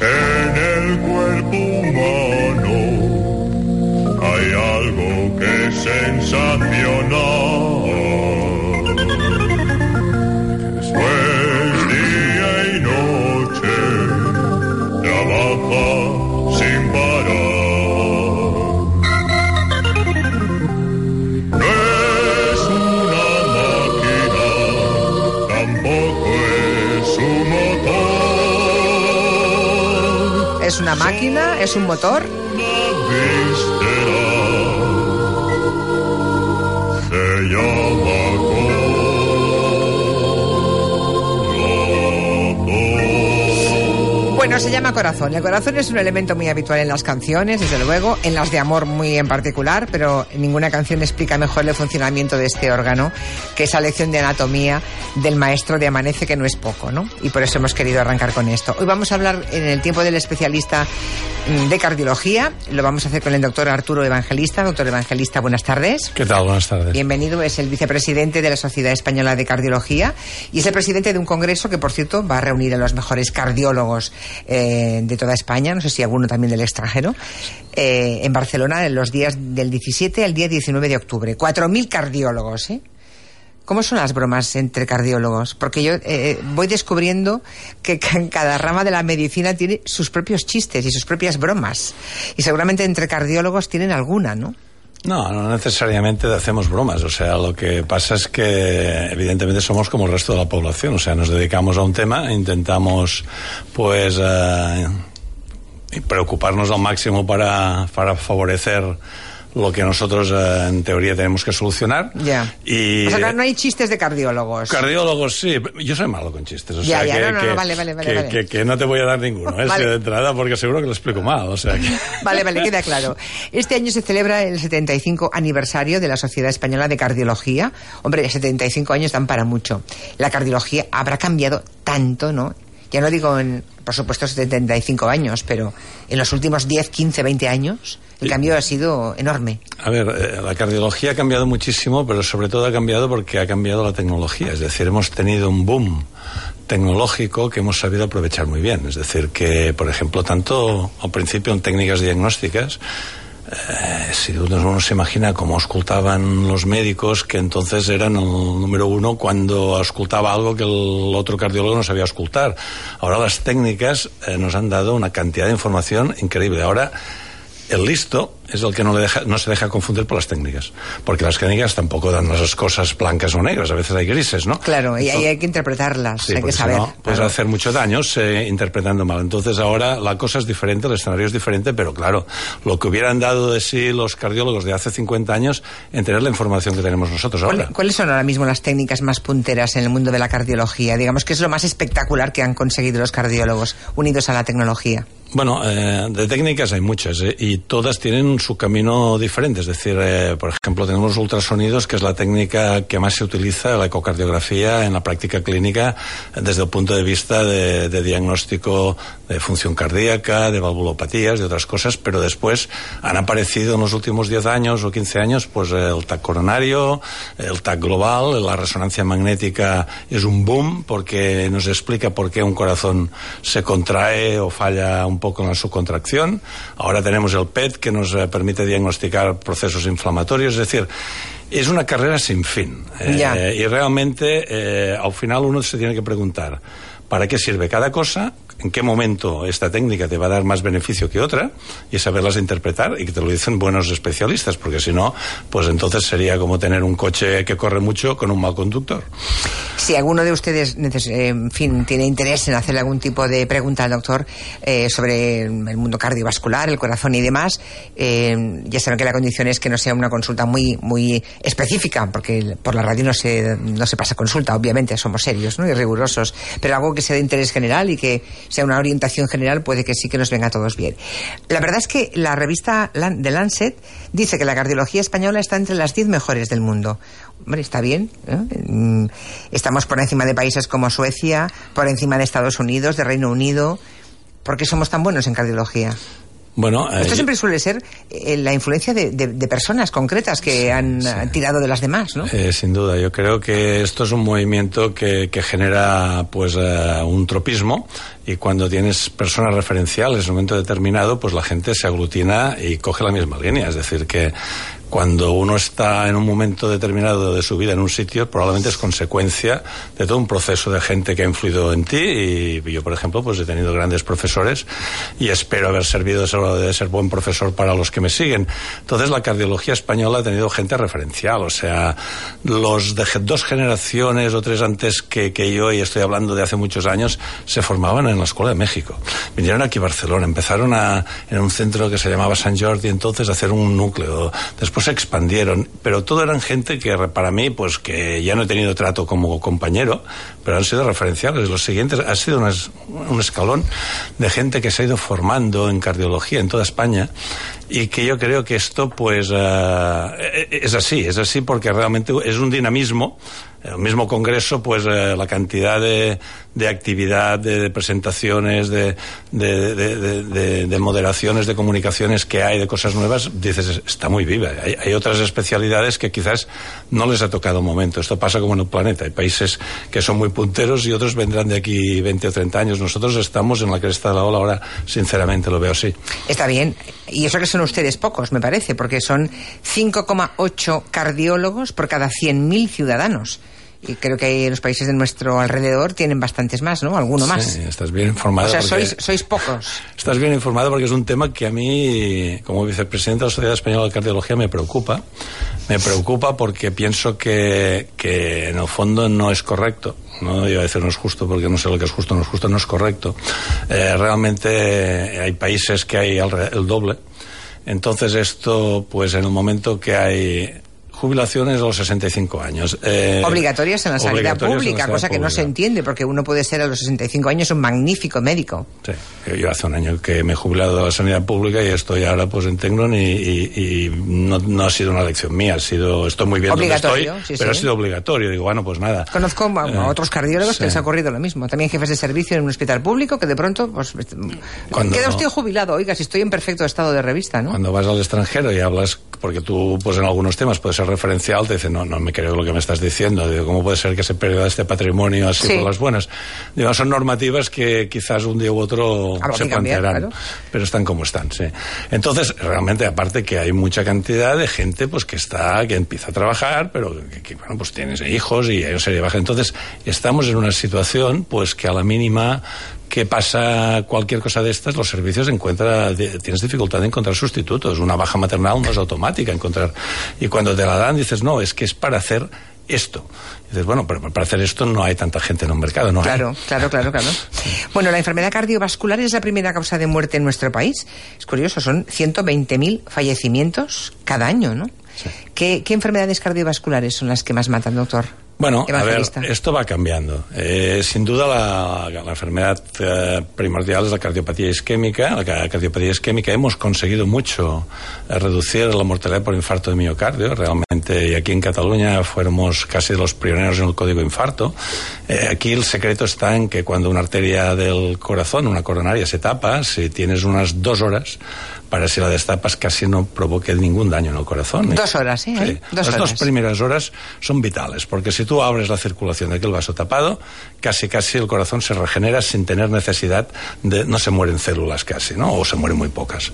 En el cuerpo humano hay algo que es sensacional. Una máquina? ¿Es un motor? Bueno, se llama corazón. El corazón es un elemento muy habitual en las canciones, desde luego, en las de amor muy en particular, pero ninguna canción explica mejor el funcionamiento de este órgano que esa lección de anatomía del maestro de Amanece, que no es poco, ¿no? Y por eso hemos querido arrancar con esto. Hoy vamos a hablar en el tiempo del especialista mm, de cardiología. Lo vamos a hacer con el doctor Arturo Evangelista. Doctor Evangelista, buenas tardes. ¿Qué tal? Buenas tardes. Bienvenido, es el vicepresidente de la Sociedad Española de Cardiología y es el presidente de un congreso que, por cierto, va a reunir a los mejores cardiólogos eh, de toda España, no sé si alguno también del extranjero, eh, en Barcelona en los días del 17 al día 19 de octubre. 4.000 cardiólogos, ¿eh? ¿Cómo son las bromas entre cardiólogos? Porque yo eh, voy descubriendo que ca- cada rama de la medicina tiene sus propios chistes y sus propias bromas. Y seguramente entre cardiólogos tienen alguna, ¿no? No, no necesariamente hacemos bromas. O sea, lo que pasa es que evidentemente somos como el resto de la población. O sea, nos dedicamos a un tema, intentamos pues eh, preocuparnos al máximo para, para favorecer lo que nosotros eh, en teoría tenemos que solucionar. Ya. Y O sea, no hay chistes de cardiólogos. Cardiólogos, sí. Yo soy malo con chistes. O Ya, sea, ya, que, no, no, que- no, vale, vale, vale, que- vale. que- que no te voy a dar ninguno, ¿eh? Vale. De entrada, porque seguro que lo explico mal. O sea. Vale, vale, queda claro. Este año se celebra el 75 aniversario de la Sociedad Española de Cardiología. Hombre, 75 años dan para mucho. La cardiología habrá cambiado tanto, ¿no? Ya no digo en, por supuesto, 75 años, pero en los últimos 10, 15, 20 años el cambio ha sido enorme. A ver, eh, la cardiología ha cambiado muchísimo, pero sobre todo ha cambiado porque ha cambiado la tecnología. Es decir, hemos tenido un boom tecnológico que hemos sabido aprovechar muy bien. Es decir, que, por ejemplo, tanto al principio en técnicas diagnósticas, eh, si uno se imagina cómo auscultaban los médicos, que entonces eran el número uno cuando auscultaba algo que el otro cardiólogo no sabía auscultar. Ahora las técnicas eh, nos han dado una cantidad de información increíble. Ahora el listo es el que no, le deja, no se deja confundir por las técnicas. Porque las técnicas tampoco dan las cosas blancas o negras, a veces hay grises, ¿no? Claro, y ahí hay que interpretarlas, Sí, hay que si saber. no, puedes claro. hacer mucho daño eh, interpretando mal. Entonces ahora la cosa es diferente, el escenario es diferente, pero claro, lo que hubieran dado de sí los cardiólogos de hace 50 años en tener la información que tenemos nosotros ahora. ¿Cuál- ¿Cuáles son ahora mismo las técnicas más punteras en el mundo de la cardiología? Digamos que es lo más espectacular que han conseguido los cardiólogos unidos a la tecnología. Bueno, eh, de técnicas hay muchas eh, y todas tienen su camino diferente. Es decir, eh, por ejemplo, tenemos ultrasonidos, que es la técnica que más se utiliza, la ecocardiografía, en la práctica clínica desde el punto de vista de, de diagnóstico de función cardíaca, de valvulopatías, de otras cosas, pero después han aparecido en los últimos 10 años o 15 años pues el TAC coronario, el TAC global, la resonancia magnética es un boom porque nos explica por qué un corazón se contrae o falla un poco en la subcontracción. Ahora tenemos el PET que nos permite diagnosticar procesos inflamatorios, es decir, es una carrera sin fin. Eh, y realmente eh, al final uno se tiene que preguntar, ¿para qué sirve cada cosa? ¿En qué momento esta técnica te va a dar más beneficio que otra? Y saberlas interpretar y que te lo dicen buenos especialistas, porque si no, pues entonces sería como tener un coche que corre mucho con un mal conductor. Si alguno de ustedes, eh, en fin, tiene interés en hacerle algún tipo de pregunta al doctor eh, sobre el mundo cardiovascular, el corazón y demás, eh, ya saben que la condición es que no sea una consulta muy muy específica, porque por la radio no se, no se pasa consulta, obviamente, somos serios ¿no? y rigurosos, pero algo que sea de interés general y que sea una orientación general puede que sí que nos venga a todos bien. La verdad es que la revista de Lancet dice que la cardiología española está entre las 10 mejores del mundo. Hombre, está bien. Mm, Estamos por encima de países como Suecia, por encima de Estados Unidos, de Reino Unido. ¿Por qué somos tan buenos en cardiología? Bueno, Esto eh, siempre suele ser eh, la influencia de, de- de personas concretas que han tirado de las demás, ¿no? Eh, sin duda, yo creo que esto es un movimiento que, que genera pues eh, un tropismo y cuando tienes personas referenciales en un momento determinado, pues la gente se aglutina y coge la misma línea. Es decir, que cuando uno está en un momento determinado de su vida en un sitio, probablemente es consecuencia de todo un proceso de gente que ha influido en ti y yo, por ejemplo, pues he tenido grandes profesores y espero haber servido de ser, buen profesor para los que me siguen. Entonces, la cardiología española ha tenido gente referencial, o sea, los de dos generaciones o tres antes que, que yo, y estoy hablando de hace muchos años, se formaban en la Escuela de México. Vinieron aquí a Barcelona, empezaron a, en un centro que se llamaba San Jordi, entonces a hacer un núcleo. Después se expandieron, pero todo eran gente que para mí, pues que ya no he tenido trato como compañero, pero han sido referenciales. Los siguientes ha sido un, es- un escalón de gente que se ha ido formando en cardiología en toda España y que yo creo que esto pues eh, es así, es así porque realmente es un dinamismo. El mismo congreso, pues eh, la cantidad de, de actividad, de, presentaciones, de, de- de- de- de moderaciones, de comunicaciones que hay, de cosas nuevas, dices, está muy viva. Hay, hay otras especialidades que quizás no les ha tocado un momento. Esto pasa como en el planeta. Hay países que son muy punteros y otros vendrán de aquí 20 o 30 años. Nosotros estamos en la cresta de la ola ahora, sinceramente lo veo así. Está bien. Y eso que son ustedes pocos, me parece, porque son 5,8 cardiólogos por cada 100.000 ciudadanos. Y creo que hay en los países de nuestro alrededor tienen bastantes más, ¿no? Alguno más. Sí, estás bien informado. o sea, sois, sois pocos. Estás bien informado porque es un tema que a mí, como vicepresidente de la Sociedad Española de Cardiología, me preocupa. Me preocupa porque pienso que, que en el fondo no es correcto. No iba a decir no es justo porque no sé lo que es justo, no es justo, no es correcto. Eh, realmente hay países que hay el doble. Entonces esto, pues en el momento que hay jubilaciones a los 65 años. eh, Obligatorias en la sanidad pública, cosa que no se entiende, porque uno puede ser a los 65 años un magnífico médico. Sí, yo hace un año que me he jubilado de la sanidad pública y estoy ahora pues en Tecnon y, y- y no, no ha sido una elección mía, ha sido, estoy muy bien donde Obligatorio, estoy, sí, pero sí. ha sido obligatorio. Digo, bueno, pues nada. Conozco a, a Eh, otros cardiólogos sí. que les ha ocurrido lo mismo. También jefes de servicio en un hospital público que de pronto, pues, Cuando- queda usted jubilado. Oiga, si estoy en perfecto estado de revista, ¿no? Cuando vas al extranjero y hablas, porque tú pues en algunos temas puedes ser referencial, te dicen, no, no me creo lo que me estás diciendo. Digo, ¿cómo puede ser que se pierda este patrimonio así Sí. por las buenas? Digo, son normativas que quizás un día u otro Habrá se que cambiar, plantearán, claro. pero están como están, sí. Entonces, realmente, aparte que hay mucha cantidad de gente pues que está, que empieza a trabajar, pero que, que, bueno, pues tienes hijos y hay una serie de bajas. Entonces, estamos en una situación pues que a la mínima que pasa cualquier cosa de estas, los servicios encuentra, tienes dificultad de encontrar sustitutos. Una baja maternal no es automática encontrar. Y cuando te la dan dices, no, es que es para hacer esto. Y dices, bueno, pero para hacer esto no hay tanta gente en un mercado, ¿no? hay. Claro, claro, claro, claro. Bueno, la enfermedad cardiovascular es la primera causa de muerte en nuestro país. Es curioso, son 120.000 fallecimientos cada año, ¿no? ¿Qué, qué enfermedades cardiovasculares son las que más matan, doctor? Bueno, a ver, esto va cambiando. Eh, sin duda la, la enfermedad eh, primordial es la cardiopatía isquémica. La ca- cardiopatía isquémica hemos conseguido mucho eh, reducir la mortalidad por infarto de miocardio. Realmente, y aquí en Cataluña fuéramos casi los pioneros en el código infarto. Aquí el secreto está en que cuando una arteria del corazón, una coronaria, se tapa, si tienes unas dos horas, para si la destapas casi no provoque ningún daño en el corazón. Dos horas, ¿eh? Sí. Dos Las dos horas. primeras horas son vitales, porque si tú abres la circulación de aquel vaso tapado, casi casi el corazón se regenera sin tener necesidad de, no se mueren células casi, ¿no? O se mueren muy pocas.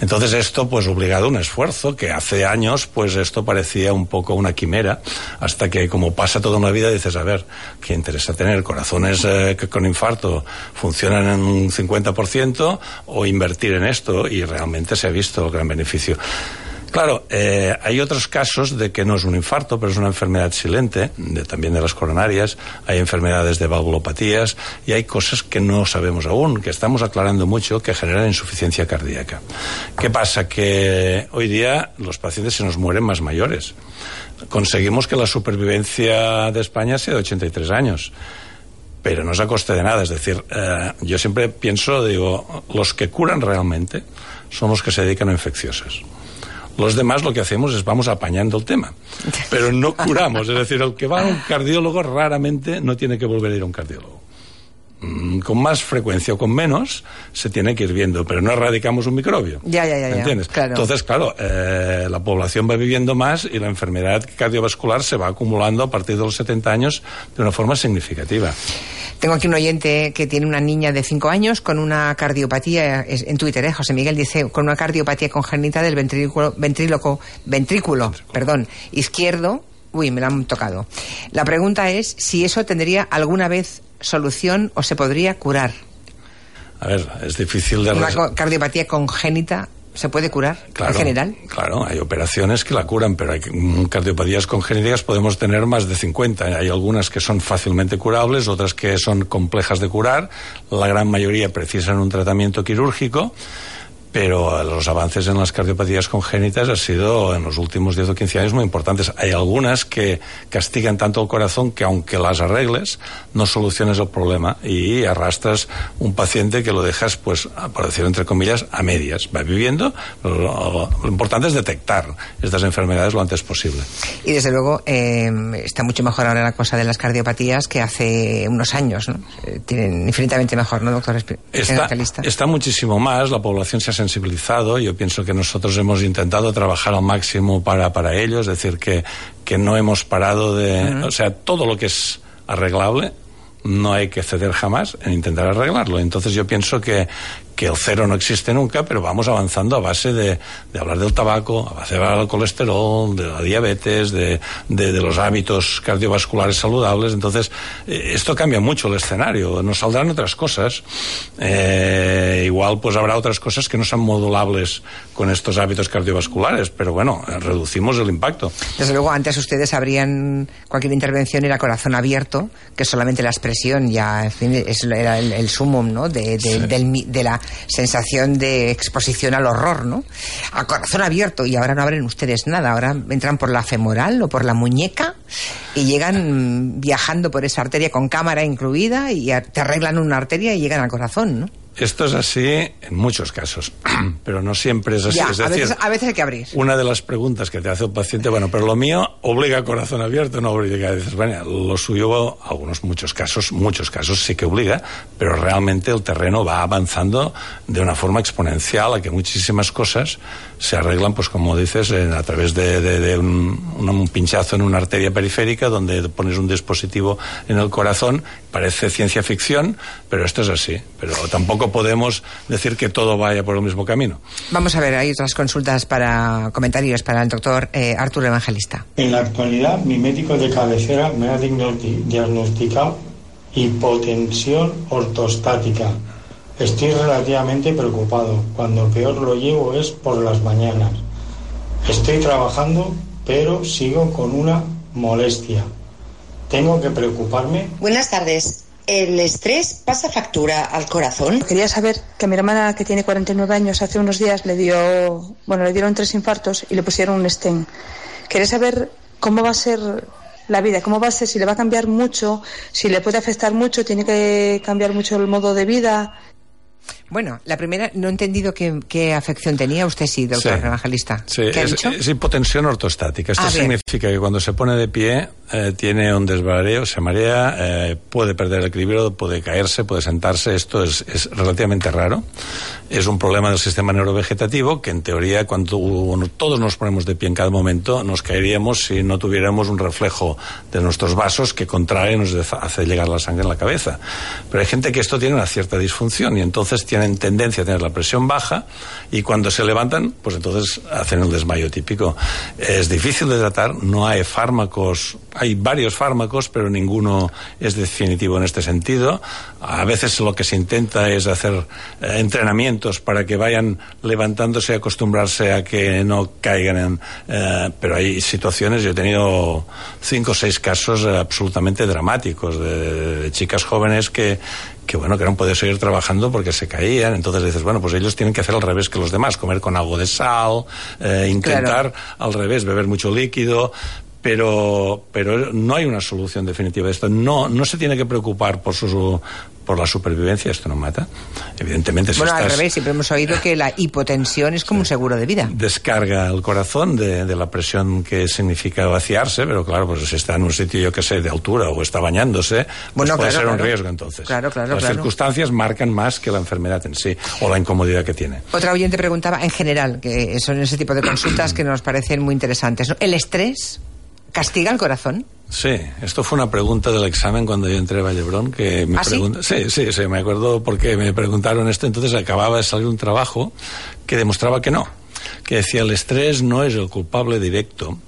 Entonces esto pues obligado a un esfuerzo que hace años pues esto parecía un poco una quimera, hasta que como pasa toda una vida dices, a ver, ¿qué interesa tener corazones eh, que con infarto funcionan en un 50% o invertir en esto? Y realmente se ha visto el gran beneficio. Claro, eh, hay otros casos de que no es un infarto, pero es una enfermedad silente, también de las coronarias, hay enfermedades de valvulopatías y hay cosas que no sabemos aún, que estamos aclarando mucho, que generan insuficiencia cardíaca. ¿Qué pasa? Que hoy día los pacientes se nos mueren más mayores. Conseguimos que la supervivencia de España sea de 83 años pero no es a coste de nada. Es decir, eh, yo siempre pienso, digo, los que curan realmente son los que se dedican a infecciosas. Los demás lo que hacemos es vamos apañando el tema, pero no curamos. Es decir, el que va a un cardiólogo raramente no tiene que volver a ir a un cardiólogo. mm, con más frecuencia o con menos, se tiene que ir viendo, pero no erradicamos un microbio. Ya, ya, ya, ya, ¿Entiendes? claro. Entonces, claro, eh, la población va viviendo más y la enfermedad cardiovascular se va acumulando a partir de los 70 años de una forma significativa. Tengo aquí un oyente que tiene una niña de 5 años con una cardiopatía, en Twitter, ¿eh? José Miguel dice, con una cardiopatía congénita del ventrículo, ventrículo, perdón, izquierdo. Uy, me la han tocado. La pregunta es si eso tendría alguna vez solución o se podría curar. A ver, es difícil de... Una cardiopatía congénita se puede curar en general. Claro, hay operaciones que la curan, pero hay cardiopatías congénitas podemos tener más de 50. Hay algunas que son fácilmente curables, otras que son complejas de curar. La gran mayoría precisan un tratamiento quirúrgico. Pero los avances en las cardiopatías congénitas han sido en los últimos 10 o 15 años muy importantes. Hay algunas que castigan tanto el corazón que aunque las arregles, no soluciones el problema y arrastras un paciente que lo dejas, pues, por decirlo entre comillas, a medias. Va viviendo, lo, lo importante es detectar estas enfermedades lo antes posible. Y desde luego eh, está mucho mejor ahora la cosa de las cardiopatías que hace unos años, ¿no? Eh, tienen infinitamente mejor, ¿no, doctor Está, está muchísimo más, la población se ha sensibilizado, yo pienso que nosotros hemos intentado trabajar al máximo para, para ello, es decir, que, que no hemos parado de... O sea, todo lo que es arreglable, no hay que ceder jamás en intentar arreglarlo. Entonces yo pienso que, que el cero no existe nunca, pero vamos avanzando a base de, de hablar del tabaco, a base de hablar del colesterol, de la diabetes, de, de, de los hábitos cardiovasculares saludables. Entonces, eh, esto cambia mucho el escenario. Nos saldrán otras cosas. Eh, igual pues habrá otras cosas que no son modulables con estos hábitos cardiovasculares, pero bueno, reducimos el impacto. Desde luego, antes ustedes habrían cualquier intervención era corazón abierto, que solamente la expresión ya en fin, es, era el, el sumum, ¿no? De, de- del mi- de la sensación de exposición al horror, ¿no? A corazón abierto y ahora no abren ustedes nada, ahora entran por la femoral o por la muñeca y llegan viajando por esa arteria con cámara incluida y te arreglan una arteria y llegan al corazón, ¿no? Esto es así en muchos casos, pero no siempre es así. Ya, es a, decir, veces, a veces hay que abrir. una de las preguntas que te hace el paciente, bueno, pero lo mío obliga a corazón abierto, no obliga. Dices, bueno, lo suyo, algunos, muchos casos, muchos casos sí que obliga, pero realmente el terreno va avanzando de una forma exponencial a que muchísimas cosas se arreglan, pues como dices, en- a través de, de- de un, un- pinchazo en una arteria periférica donde pones un dispositivo en el corazón. Parece ciencia ficción, pero esto es así. Pero tampoco podemos decir que todo vaya por el mismo camino. Vamos a ver, hay otras consultas para comentarios para el doctor eh, Arturo Evangelista. En la actualidad, mi médico de cabecera me ha diagnosti- diagnosticado hipotensión ortostática. Estoy relativamente preocupado. Cuando peor lo llevo es por las mañanas. Estoy trabajando, pero sigo con una molestia. ¿Tengo que preocuparme? Buenas tardes. ¿El estrés pasa factura al corazón? Quería saber que a mi hermana, que tiene 49 años, hace unos días le dio, bueno, le dieron tres infartos y le pusieron un stent. Quería saber cómo va a ser la vida, cómo va a ser, si le va a cambiar mucho, si le puede afectar mucho, tiene que cambiar mucho el modo de vida. Bueno, la primera, no he entendido qué, qué afección tenía usted, sí, doctor Sí. Evangelista. Sí, ¿Qué ha es, dicho? es hipotensión ortostática. Esto significa que cuando se pone de pie eh, tiene un desvareo, se marea, eh, puede perder el equilibrio, puede caerse, puede sentarse. Esto es, es relativamente raro. Es un problema del sistema neurovegetativo que en teoría cuando todos nos ponemos de pie en cada momento nos caeríamos si no tuviéramos un reflejo de nuestros vasos que contrae y nos hace llegar la sangre en la cabeza. Pero hay gente que esto tiene una cierta disfunción y entonces tienen tendencia a tener la presión baja y cuando se levantan, pues entonces hacen el desmayo típico. Es difícil de tratar, no hay fármacos, hay varios fármacos, pero ninguno es definitivo en este sentido. A veces lo que se intenta es hacer eh, entrenamientos para que vayan levantándose y acostumbrarse a que no caigan en... eh, pero hay situaciones, yo he tenido cinco o seis casos absolutamente dramáticos de, de chicas jóvenes que que bueno, que no pueden seguir trabajando porque se caían. Entonces dices, bueno, pues ellos tienen que hacer al revés que los demás, comer con algo de sal, eh, intentar al revés, beber mucho líquido. Pero, pero no hay una solución definitiva de esto. No, no se tiene que preocupar por su por la supervivencia, esto no mata. Evidentemente, si Bueno, al revés, siempre hemos oído que la hipotensión es como un seguro de vida. descarga el corazón de, de la presión que significa vaciarse, pero claro, pues si está en un sitio, yo que sé, de altura o está bañándose, pues Bueno, puede claro, ser un riesgo entonces. Claro, claro, Las claro. circunstancias marcan más que la enfermedad en sí o la incomodidad que tiene. Otra oyente preguntaba, en general, que son ese tipo de consultas que nos parecen muy interesantes. ¿no? ¿El estrés castiga el corazón? Sí, esto fue una pregunta del examen cuando yo entré a Vallebrón que me ¿Ah, sí? sí, sí, sí, me acuerdo porque me preguntaron esto, entonces acababa de salir un trabajo que demostraba que no, que decía el estrés no es el culpable directo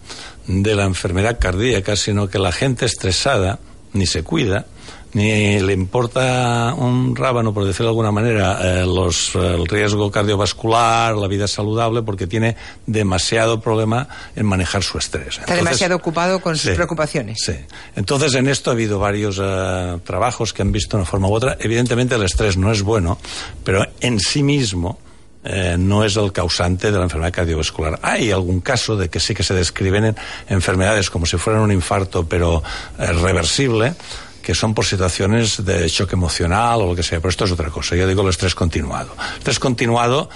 de la enfermedad cardíaca, sino que la gente estresada ni se cuida ni le importa un rábano, por decirlo de alguna manera, eh, los, el riesgo cardiovascular, la vida saludable, porque tiene demasiado problema en manejar su estrés. Está demasiado ocupado con sus preocupaciones. Sí. Entonces, en esto ha habido varios eh, trabajos que han visto de una forma u otra. Evidentemente, el estrés no es bueno, pero en sí mismo eh, no es el causante de la enfermedad cardiovascular. Hay algún caso de que sí que se describen en enfermedades como si fueran un infarto, pero reversible que son por situaciones de shock emocional o lo que sea, pero esto es otra cosa. Yo digo el estrés continuado. El estrés continuado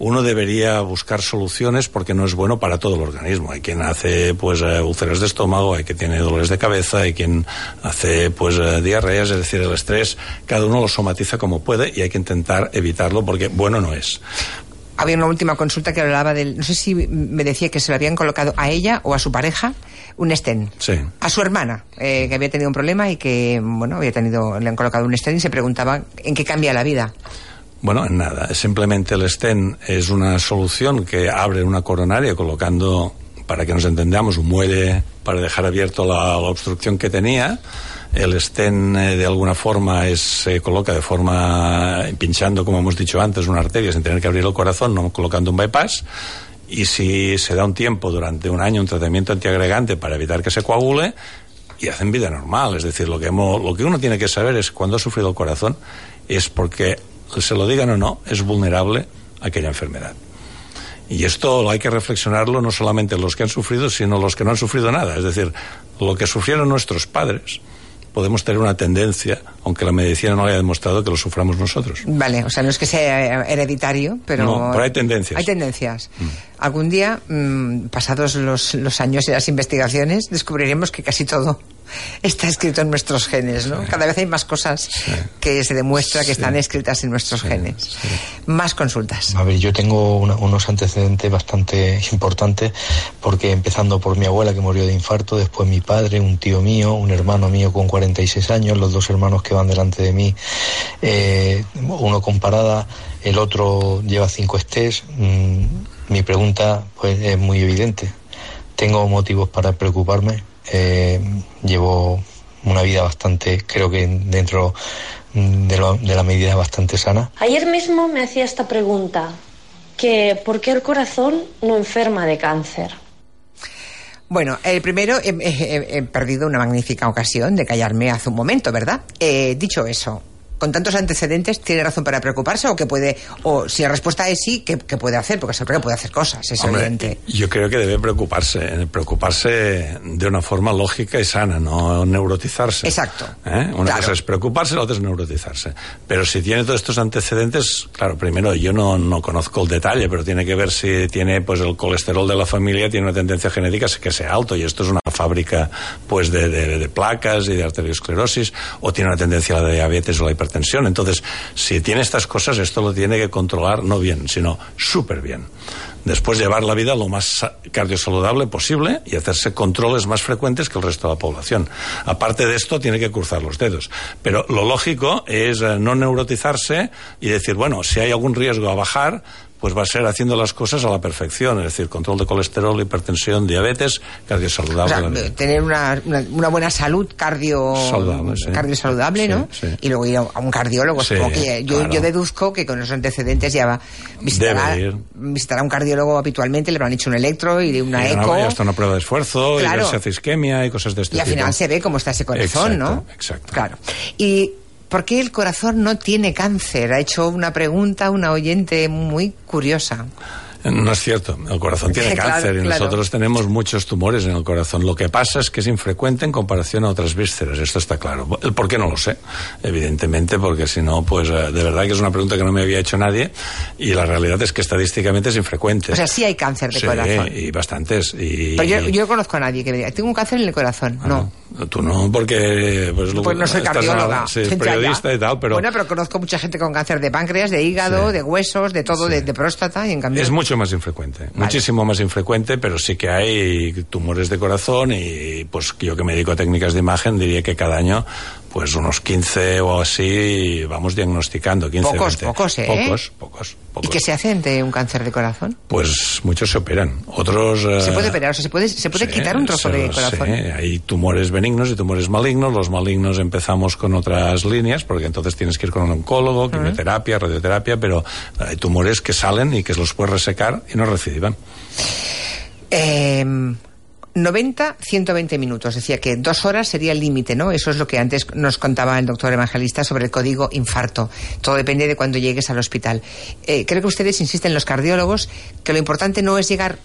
uno debería buscar soluciones porque no es bueno para todo el organismo. Hay quien hace pues eh, úlceras de estómago, hay quien tiene dolores de cabeza, hay quien hace pues eh, diarreas, es decir, el estrés cada uno lo somatiza como puede y hay que intentar evitarlo porque bueno no es. Había una última consulta que hablaba del... No sé si me decía que se le habían colocado a ella o a su pareja un stent. Sí. A su hermana, eh, que había tenido un problema y que, bueno, había tenido, le han colocado un stent y se preguntaba en qué cambia la vida. Bueno, en nada. Simplemente el stent es una solución que abre una coronaria colocando, para que nos entendamos, un muelle para dejar abierto la, la obstrucción que tenía. El stent eh, de alguna forma se coloca de forma eh, pinchando, como hemos dicho antes, una arteria sin tener que abrir el corazón, no colocando un bypass. Y si se da un tiempo durante un año un tratamiento antiagregante para evitar que se coagule, y hacen vida normal. Es decir, lo que, lo que uno tiene que saber es cuando ha sufrido el corazón, es porque, se lo digan o no, es vulnerable a aquella enfermedad. Y esto hay que reflexionarlo no solamente los que han sufrido, sino los que no han sufrido nada. Es decir, lo que sufrieron nuestros padres, podemos tener una tendencia, aunque la medicina no haya demostrado que lo suframos nosotros. Vale, o sea, no es que sea hereditario, pero... No, pero hay tendencias. Hay tendencias. Algún día, mm, pasados los, los años y las investigaciones, descubriremos que casi todo está escrito en nuestros genes, ¿no? Cada vez hay más cosas que se demuestra que están escritas en nuestros genes. Más consultas. A ver, yo tengo una- unos antecedentes bastante importantes porque empezando por mi abuela que murió de infarto, después mi padre, un tío mío, un hermano mío con 46 años, los dos hermanos que van delante de mí, eh, uno con parada, el otro lleva cinco estés. Mm, mi pregunta pues es muy evidente. Tengo motivos para preocuparme. Eh, llevo una vida bastante, creo que dentro de, lo- de la medida bastante sana. Ayer mismo me hacía esta pregunta, que ¿por qué el corazón no enferma de cáncer? Bueno, el primero, he, he- he perdido una magnífica ocasión de callarme hace un momento, ¿verdad? Eh, dicho eso, con tantos antecedentes, ¿tiene razón para preocuparse o que puede, o si la respuesta es sí, ¿qué, qué puede hacer? Porque siempre puede hacer cosas, es Hombre, evidente. Yo creo que debe preocuparse, preocuparse de una forma lógica y sana, no neurotizarse. Exacto. ¿Eh? Una Claro. cosa es preocuparse, la otra es neurotizarse. Pero si tiene todos estos antecedentes, claro, primero yo no, no conozco el detalle, pero tiene que ver si tiene pues el colesterol de la familia, tiene una tendencia genética que sea alto y esto es una fábrica pues de, de- de placas y de arteriosclerosis o tiene una tendencia a la diabetes o la hipertensión. Entonces, si tiene estas cosas, esto lo tiene que controlar no bien, sino súper bien. Después llevar la vida lo más sa- cardiosaludable posible y hacerse controles más frecuentes que el resto de la población. Aparte de esto, tiene que cruzar los dedos. Pero lo lógico es eh, no neurotizarse y decir, bueno, si hay algún riesgo a bajar, pues va a ser haciendo las cosas a la perfección, es decir, control de colesterol, hipertensión, diabetes, O cardiosaludable. sea, también. tener una, una, una buena salud cardio Saludable, sí. cardiosaludable, ¿no? Sí, sí. Y luego ir a, un cardiólogo. Supongo que yo, claro. yo deduzco que con los antecedentes ya va visitará, visitará un cardiólogo habitualmente, le habrán hecho un electro y una Y eco. una- hasta una prueba de esfuerzo, y Claro. ver si hace isquemia y cosas de este Y al tipo. final se ve cómo está ese corazón, Exacto, ¿no? exacto. Claro. Y ¿por qué el corazón no tiene cáncer? Ha hecho una pregunta una oyente muy curiosa. No es cierto, el corazón tiene Claro, cáncer y claro. nosotros tenemos muchos tumores en el corazón. Lo que pasa es que es infrecuente en comparación a otras vísceras, esto está claro. El por qué no lo sé, evidentemente, porque si no, pues eh, de verdad que es una pregunta que no me había hecho nadie y la realidad es que estadísticamente es infrecuente. O sea, sí hay cáncer de Sí, corazón. y bastantes. Y, Pero yo, y- yo no conozco a nadie que me diga, tengo un cáncer en el corazón. no. Tú no, porque pues, Pues no soy estás cardióloga. sí, periodista y tal, pero Bueno, pero conozco mucha gente con cáncer de páncreas, de hígado, Sí. de huesos, de todo, Sí. de, de próstata, y en cambio... Es mucho más infrecuente, muchísimo más infrecuente, pero sí que hay tumores de corazón y pues yo que me dedico a técnicas de imagen diría que cada año pues unos 15 o así vamos diagnosticando, 15, Pocos, 20. pocos, ¿eh? Pocos, pocos, ¿Y pocos. qué se hacen de un cáncer de corazón? Pues muchos se operan, otros... Se eh, puede operar, o sea, se puede, se puede Sí, quitar un trozo se- de corazón. sí, hay tumores benignos y tumores malignos. Los malignos empezamos con otras líneas, porque entonces tienes que ir con un oncólogo, quimioterapia, radioterapia, pero hay tumores que salen y que los puedes resecar y no recidivan. Eh, 90, 120 minutos. Decía que dos horas sería el límite, ¿no? Eso es lo que antes nos contaba el doctor Evangelista sobre el código infarto. Todo depende de cuando llegues al hospital. Eh, creo que ustedes insisten, los cardiólogos, que lo importante no es llegar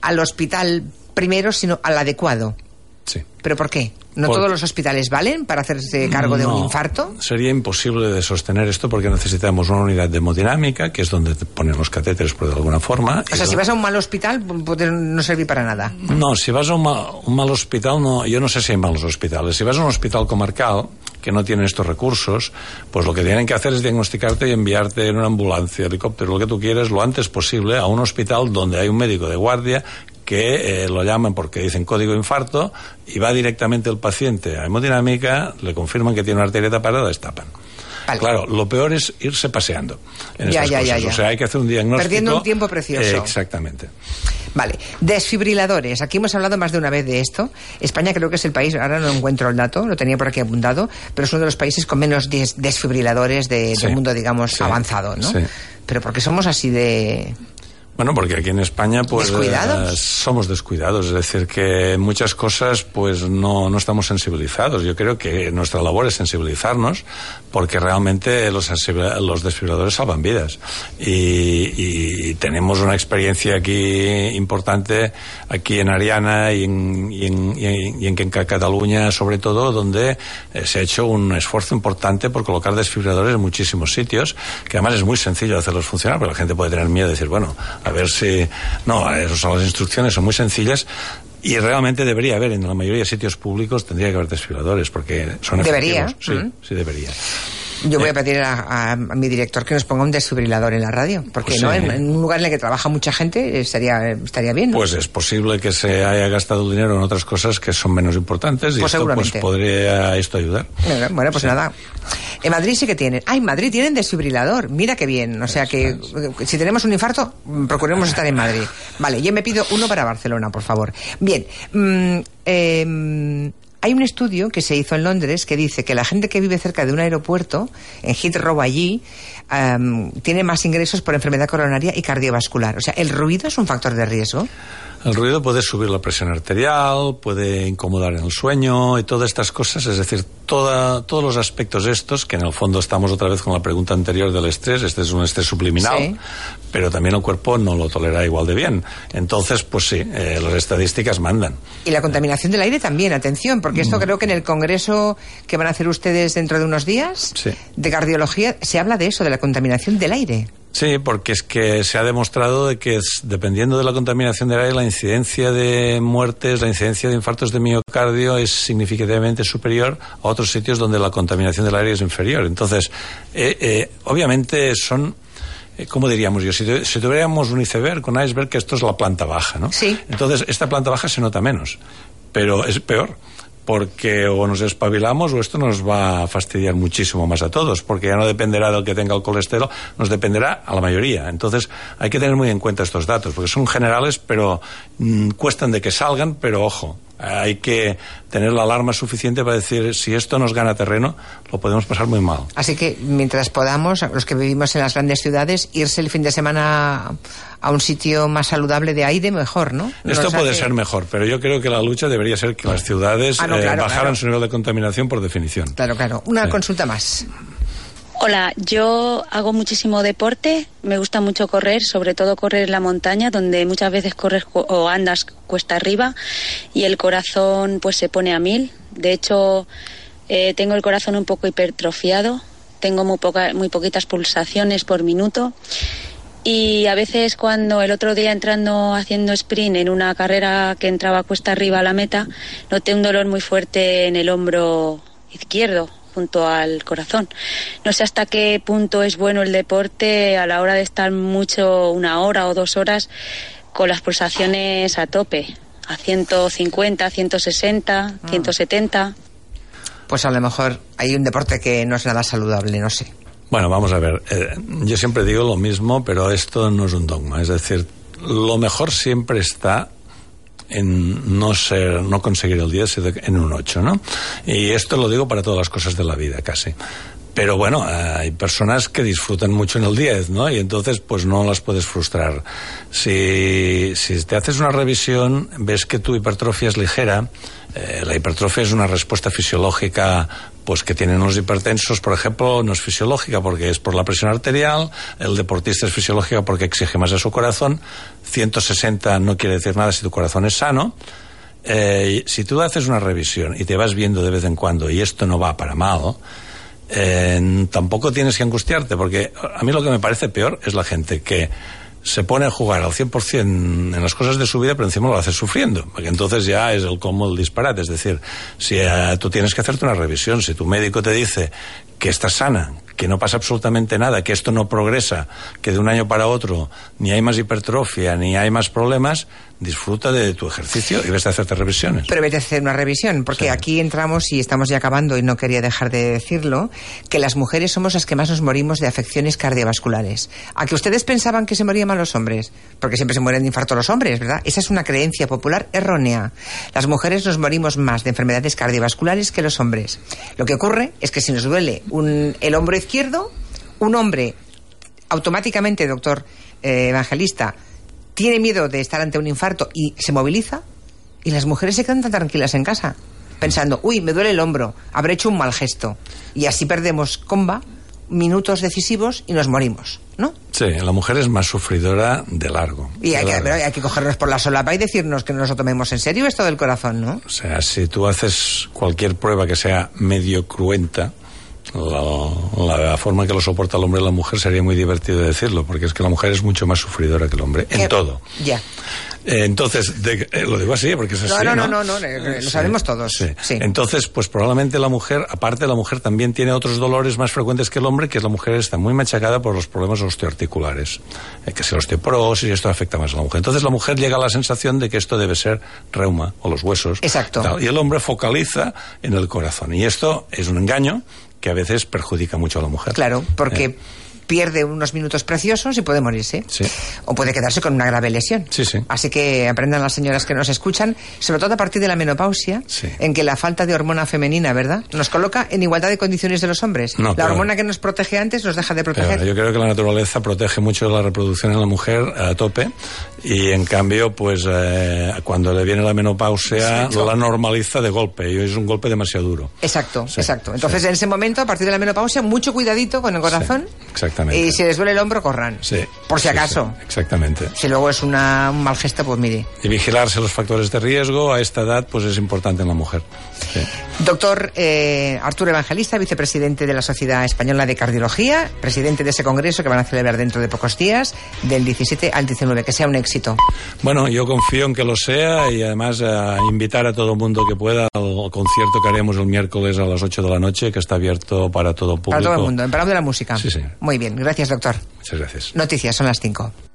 al hospital primero, sino al adecuado. Sí. ¿Pero por qué? ¿No Por- todos los hospitales valen para hacerse cargo de un infarto? Sería imposible de sostener esto porque necesitamos una unidad de hemodinámica, que es donde te ponen los catéteres por de alguna forma. O sea, si vas a un mal hospital, no servir para nada. No, si vas a un mal, un mal hospital, no, yo no sé si hay malos hospitales. Si vas a un hospital comarcal que no tiene estos recursos, pues lo que tienen que hacer es diagnosticarte y enviarte en una ambulancia, helicóptero, lo que tú quieras, lo antes posible a un hospital donde hay un médico de guardia que eh, lo llaman porque dicen código infarto y va directamente el paciente a hemodinámica, le confirman que tiene una arteria tapada, la destapan. Vale. Claro, lo peor es irse paseando en Ya, ya, ya, cosas. ya. O sea, hay que hacer un diagnóstico. Perdiendo un tiempo precioso. Eh, exactamente. Vale, desfibriladores. Aquí hemos hablado más de una vez de esto. España creo que es el país, ahora no encuentro el dato, lo tenía por aquí apuntado, pero es uno de los países con menos des- desfibriladores de- Sí. del mundo, digamos, Sí. avanzado, ¿no? Sí. Pero porque somos así de... Bueno, porque aquí en España pues ¿Descuidados? eh, somos descuidados, es decir, que muchas cosas pues no, no estamos sensibilizados. Yo creo que nuestra labor es sensibilizarnos porque realmente los, los desfibriladores salvan vidas. Y, y tenemos una experiencia aquí importante, aquí en Ariana y en, y en, y en, y en Cataluña sobre todo, donde eh, se ha hecho un esfuerzo importante por colocar desfibriladores en muchísimos sitios, que además es muy sencillo hacerlos funcionar, pero la gente puede tener miedo de decir, bueno, a ver si... No, esas son las instrucciones, son muy sencillas. Y realmente debería haber, en la mayoría de sitios públicos tendría que haber desfibriladores, porque son Debería, efectivos. Sí, mm. sí debería. Yo Eh. voy a pedir a, a- a mi director que nos ponga un desfibrilador en la radio, porque Pues no sí. en, en un lugar en el que trabaja mucha gente eh, estaría, estaría bien. ¿no? Pues es posible que se haya gastado dinero en otras cosas que son menos importantes y Pues esto pues podría esto ayudar. Bueno, Bueno, pues nada. En Madrid sí que tienen. Ah, en Madrid tienen desfibrilador. Mira qué bien. O sea que eh, si tenemos un infarto, mm, procuremos estar en Madrid. Vale, yo me pido uno para Barcelona, por favor. Bien. mm, eh, hay un estudio que se hizo en Londres que dice que la gente que vive cerca de un aeropuerto, en Heathrow allí, am, tiene más ingresos por enfermedad coronaria y cardiovascular. O sea, ¿el ruido es un factor de riesgo? El ruido puede subir la presión arterial, puede incomodar en el sueño y todas estas cosas, es decir, toda, todos los aspectos estos, que en el fondo estamos otra vez con la pregunta anterior del estrés, este es un estrés subliminal, Sí. pero también el cuerpo no lo tolera igual de bien. Entonces, pues sí, eh, las estadísticas mandan. Y la contaminación del aire también, atención, porque esto creo que en el congreso que van a hacer ustedes dentro de unos días Sí. de cardiología se habla de eso, de la contaminación del aire. Sí, porque es que se ha demostrado de que es- dependiendo de la contaminación del aire, la incidencia de muertes, la incidencia de infartos de miocardio es significativamente superior a otros sitios donde la contaminación del aire es inferior. Entonces, eh, eh, obviamente son, eh, ¿cómo diríamos yo? Si, si tuviéramos un iceberg, un iceberg, que esto es la planta baja, ¿no? Sí. Entonces, esta planta baja se nota menos, pero es peor. Porque o nos espabilamos o esto nos va a fastidiar muchísimo más a todos, porque ya no dependerá del que tenga el colesterol, nos dependerá a la mayoría. Entonces hay que tener muy en cuenta estos datos, porque son generales, pero mm, cuestan de que salgan, pero ojo, hay que tener la alarma suficiente para decir si esto nos gana terreno, lo podemos pasar muy mal. Así que mientras podamos, los que vivimos en las grandes ciudades, irse el fin de semana a un sitio más saludable de aire, mejor, ¿no? Esto Nos puede hace- ser mejor, pero yo creo que la lucha debería ser que las ciudades Ah, no, eh, bajaran claro. su nivel de contaminación por definición. Claro, claro. Una Sí. consulta más. Hola, yo hago muchísimo deporte, me gusta mucho correr, sobre todo correr en la montaña, donde muchas veces corres o andas cuesta arriba y el corazón pues se pone a mil. De hecho, eh, tengo el corazón un poco hipertrofiado, tengo muy, poca- muy poquitas pulsaciones por minuto y a veces cuando el otro día entrando haciendo sprint en una carrera que entraba cuesta arriba a la meta, noté un dolor muy fuerte en el hombro izquierdo junto al corazón. No sé hasta qué punto es bueno el deporte a la hora de estar mucho, una hora o dos horas, con las pulsaciones a tope, a 150, 160, 170. Pues a lo mejor hay un deporte que no es nada saludable, no sé. Bueno, vamos a ver. eh, yo siempre digo lo mismo, pero esto no es un dogma. Es decir, lo mejor siempre está en no ser, no conseguir el 10, sino en un 8, ¿no? Y esto lo digo para todas las cosas de la vida, casi. Pero bueno, eh, hay personas que disfrutan mucho en el 10, ¿no? Y entonces, pues no las puedes frustrar. Si, si te haces una revisión, ves que tu hipertrofia es ligera, eh, la hipertrofia es una respuesta fisiológica pues que tienen los hipertensos, por ejemplo, no es fisiológica porque es por la presión arterial, el deportista es fisiológica porque exige más a su corazón, 160 no quiere decir nada si tu corazón es sano. Eh, si tú haces una revisión y te vas viendo de vez en cuando y esto no va para mal, eh, tampoco tienes que angustiarte, porque a mí lo que me parece peor es la gente que se pone a jugar al 100% en las cosas de su vida, pero encima lo hace sufriendo, porque entonces ya es el como el disparate. Es decir, si eh, tú tienes que hacerte una revisión, si tu médico te dice que estás sana, que no pasa absolutamente nada, que esto no progresa, que de un año para otro ni hay más hipertrofia, ni hay más problemas, disfruta de tu ejercicio y ves a hacerte revisiones. Pero vete a hacer una revisión, porque aquí entramos y estamos ya acabando y no quería dejar de decirlo, que las mujeres somos las que más nos morimos de afecciones cardiovasculares. ¿A que ustedes pensaban que se morían más los hombres? Porque siempre se mueren de infarto los hombres, ¿verdad? Esa es una creencia popular errónea. Las mujeres nos morimos más de enfermedades cardiovasculares que los hombres. Lo que ocurre es que si nos duele un- el hombro izquierdo, un hombre automáticamente, doctor eh, evangelista, tiene miedo de estar ante un infarto y se moviliza, y las mujeres se quedan tan tranquilas en casa, pensando, uy, me duele el hombro, habré hecho un mal gesto. Y así perdemos comba, minutos decisivos y nos morimos, ¿no? Sí, la mujer es más sufridora de largo. Y de hay que, pero hay que cogernos por la solapa y decirnos que no nos lo tomemos en serio esto del corazón, ¿no? O sea, si tú haces cualquier prueba que sea medio cruenta, la, la forma que lo soporta el hombre y la mujer sería muy divertido decirlo, porque es que la mujer es mucho más sufridora que el hombre, en todo. Ya. Eh, entonces, de- eh, lo digo así porque es así. No, no, No, no, no, no, lo sabemos todos. Sí. Sí. Entonces, pues probablemente la mujer, aparte la mujer también tiene otros dolores más frecuentes que el hombre, que es la mujer está muy machacada por los problemas osteoarticulares, eh, que es la osteoporosis y esto afecta más a la mujer. Entonces la mujer llega a la sensación de que esto debe ser reuma o los huesos. Exacto. Tal, y el hombre focaliza en el corazón. Y esto es un engaño que a veces perjudica mucho a la mujer. Claro, porque Eh, pierde unos minutos preciosos y puede morirse. Sí. O puede quedarse con una grave lesión. Sí, sí. Así que aprendan las señoras que nos escuchan, sobre todo a partir de la menopausia, en que la falta de hormona femenina, ¿verdad? Nos coloca en igualdad de condiciones de los hombres. No, la hormona que nos protege antes nos deja de proteger. yo creo que la naturaleza protege mucho la reproducción en la mujer a tope y en cambio, pues eh, cuando le viene la menopausia Exacto. la normaliza de golpe y es un golpe demasiado duro. Exacto, exacto. Entonces, en ese momento, a partir de la menopausia, mucho cuidadito con el corazón. Exactamente. Y si les duele el hombro, corran. Sí, Por si sí, acaso. sí, exactamente. Si luego es una, un mal gesto, pues mire. Y vigilarse los factores de riesgo a esta edad, pues es importante en la mujer. Sí. Doctor eh, Arturo Evangelista, vicepresidente de la Sociedad Española de Cardiología, presidente de ese congreso que van a celebrar dentro de pocos días, del 17 al 19. Que sea un éxito. Bueno, yo confío en que lo sea y además invitar a todo el mundo que pueda al concierto que haremos el miércoles a las 8 de la noche, que está abierto para todo público. Para todo el mundo, en Palau de la Música. Sí, sí. Muy bien, gracias, doctor. Muchas gracias. Noticias, son las 5.